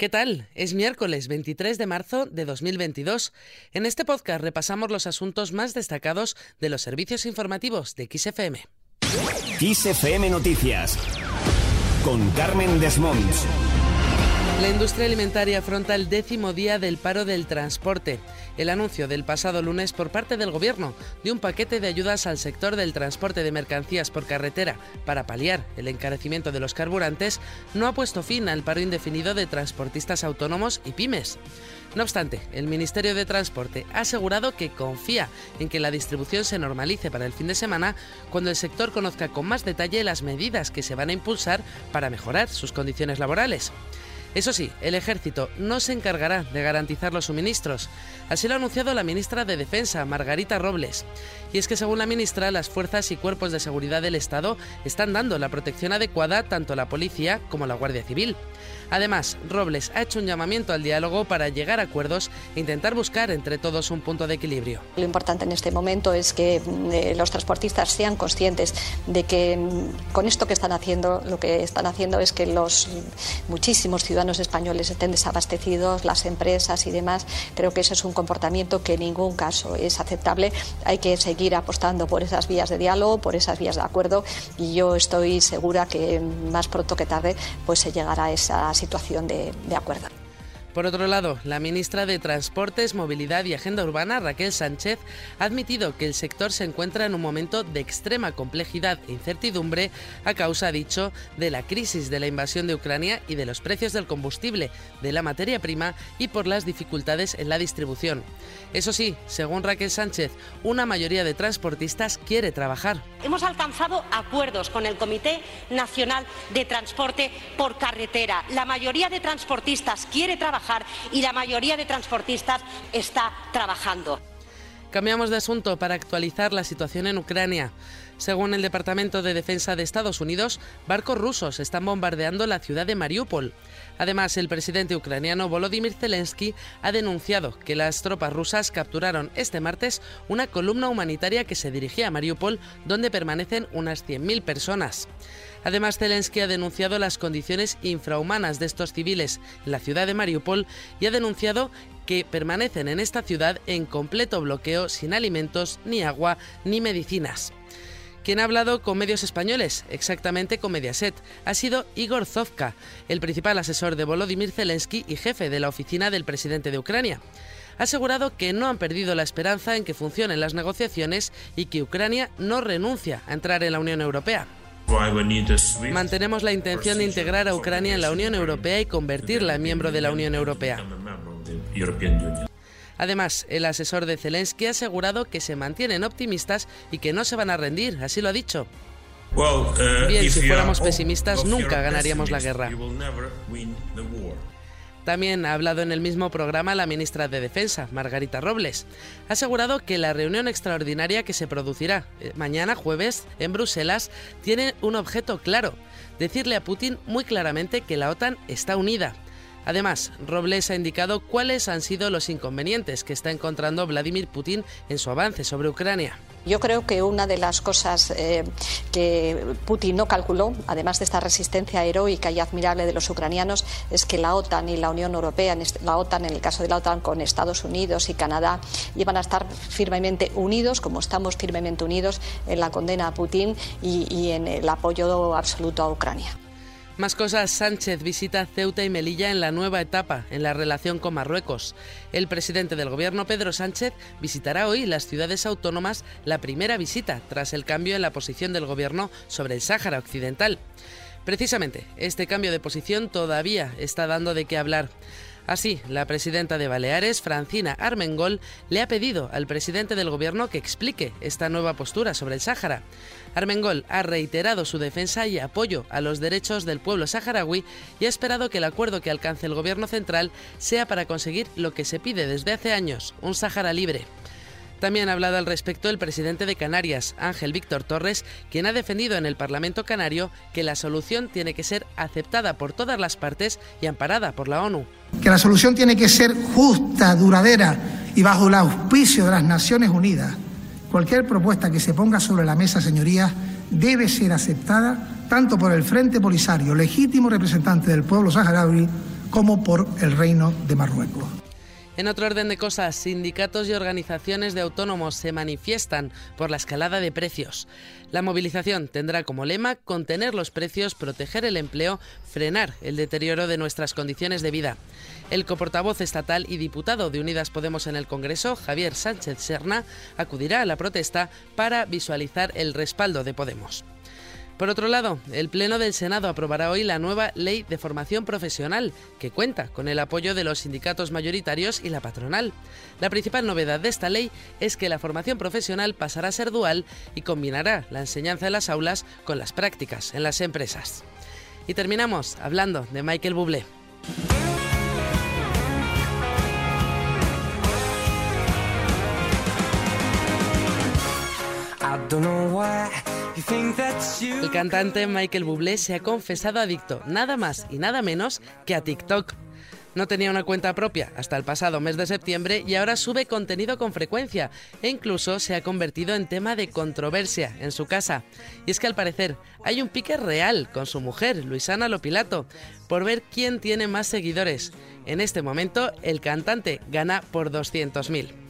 ¿Qué tal? Es miércoles 23 de marzo de 2022. En este podcast repasamos los asuntos más destacados de los servicios informativos de XFM. XFM Noticias con Carmen Desmonts. La industria alimentaria afronta el décimo día del paro del transporte. El anuncio del pasado lunes por parte del Gobierno de un paquete de ayudas al sector del transporte de mercancías por carretera para paliar el encarecimiento de los carburantes no ha puesto fin al paro indefinido de transportistas autónomos y pymes. No obstante, el Ministerio de Transporte ha asegurado que confía en que la distribución se normalice para el fin de semana cuando el sector conozca con más detalle las medidas que se van a impulsar para mejorar sus condiciones laborales. Eso sí, el ejército no se encargará de garantizar los suministros. Así lo ha anunciado la ministra de Defensa, Margarita Robles. Y es que según la ministra, las fuerzas y cuerpos de seguridad del Estado están dando la protección adecuada tanto a la policía como a la Guardia Civil. Además, Robles ha hecho un llamamiento al diálogo para llegar a acuerdos e intentar buscar entre todos un punto de equilibrio. Lo importante en este momento es que mm, eh, los transportistas sean conscientes de que mm, con esto que están haciendo, lo que están haciendo es que los muchísimos ciudadanos españoles estén desabastecidos, las empresas y demás. Creo que ese es un comportamiento que en ningún caso es aceptable. Hay que seguir apostando por esas vías de diálogo, por esas vías de acuerdo y yo estoy segura que más pronto que tarde pues se llegará a esa situación de acuerdo. Por otro lado, la ministra de Transportes, Movilidad y Agenda Urbana, Raquel Sánchez, ha admitido que el sector se encuentra en un momento de extrema complejidad e incertidumbre a causa, ha dicho, de la crisis de la invasión de Ucrania y de los precios del combustible, de la materia prima y por las dificultades en la distribución. Eso sí, según Raquel Sánchez, una mayoría de transportistas quiere trabajar. Hemos alcanzado acuerdos con el Comité Nacional de Transporte por Carretera. La mayoría de transportistas quiere trabajar y la mayoría de transportistas está trabajando. Cambiamos de asunto para actualizar la situación en Ucrania. Según el Departamento de Defensa de Estados Unidos, barcos rusos están bombardeando la ciudad de Mariupol. Además, el presidente ucraniano Volodymyr Zelensky ha denunciado que las tropas rusas capturaron este martes una columna humanitaria que se dirigía a Mariupol, donde permanecen unas 100.000 personas. Además, Zelensky ha denunciado las condiciones infrahumanas de estos civiles en la ciudad de Mariupol y ha denunciado que permanecen en esta ciudad en completo bloqueo sin alimentos, ni agua, ni medicinas. Quien ha hablado con medios españoles, exactamente con Mediaset, ha sido Igor Zovka, el principal asesor de Volodymyr Zelensky y jefe de la oficina del presidente de Ucrania. Ha asegurado que no han perdido la esperanza en que funcionen las negociaciones y que Ucrania no renuncia a entrar en la Unión Europea. Mantenemos la intención de integrar a Ucrania en la Unión Europea y convertirla en miembro de la Unión Europea. Además, el asesor de Zelensky ha asegurado que se mantienen optimistas y que no se van a rendir, así lo ha dicho. Bien, si fuéramos pesimistas nunca ganaríamos la guerra. También ha hablado en el mismo programa la ministra de Defensa, Margarita Robles. Ha asegurado que la reunión extraordinaria que se producirá eh, mañana jueves en Bruselas tiene un objeto claro, decirle a Putin muy claramente que la OTAN está unida Además, Robles ha indicado cuáles han sido los inconvenientes que está encontrando Vladimir Putin en su avance sobre Ucrania. Yo creo que una de las cosas eh, que Putin no calculó, además de esta resistencia heroica y admirable de los ucranianos, es que la OTAN y la Unión Europea, la OTAN en el caso de la OTAN con Estados Unidos y Canadá, iban a estar firmemente unidos, como estamos firmemente unidos en la condena a Putin y en el apoyo absoluto a Ucrania. Más cosas, Sánchez visita Ceuta y Melilla en la nueva etapa en la relación con Marruecos. El presidente del gobierno, Pedro Sánchez, visitará hoy las ciudades autónomas la primera visita tras el cambio en la posición del gobierno sobre el Sáhara Occidental. Precisamente, este cambio de posición todavía está dando de qué hablar. Así, la presidenta de Baleares, Francina Armengol, le ha pedido al presidente del gobierno que explique esta nueva postura sobre el Sáhara. Armengol ha reiterado su defensa y apoyo a los derechos del pueblo saharaui y ha esperado que el acuerdo que alcance el gobierno central sea para conseguir lo que se pide desde hace años, un Sáhara libre. También ha hablado al respecto el presidente de Canarias, Ángel Víctor Torres, quien ha defendido en el Parlamento canario que la solución tiene que ser aceptada por todas las partes y amparada por la ONU. Que la solución tiene que ser justa, duradera y bajo el auspicio de las Naciones Unidas. Cualquier propuesta que se ponga sobre la mesa, señorías, debe ser aceptada tanto por el Frente Polisario, legítimo representante del pueblo saharaui, como por el Reino de Marruecos. En otro orden de cosas, sindicatos y organizaciones de autónomos se manifiestan por la escalada de precios. La movilización tendrá como lema contener los precios, proteger el empleo, frenar el deterioro de nuestras condiciones de vida. El coportavoz estatal y diputado de Unidas Podemos en el Congreso, Javier Sánchez Serna, acudirá a la protesta para visualizar el respaldo de Podemos. Por otro lado, el Pleno del Senado aprobará hoy la nueva Ley de Formación Profesional, que cuenta con el apoyo de los sindicatos mayoritarios y la patronal. La principal novedad de esta ley es que la formación profesional pasará a ser dual y combinará la enseñanza en las aulas con las prácticas en las empresas. Y terminamos hablando de Michael Bublé. El cantante Michael Bublé se ha confesado adicto nada más y nada menos que a TikTok. No tenía una cuenta propia hasta el pasado mes de septiembre y ahora sube contenido con frecuencia e incluso se ha convertido en tema de controversia en su casa. Y es que al parecer hay un pique real con su mujer, Luisana Lopilato, por ver quién tiene más seguidores. En este momento el cantante gana por 200.000.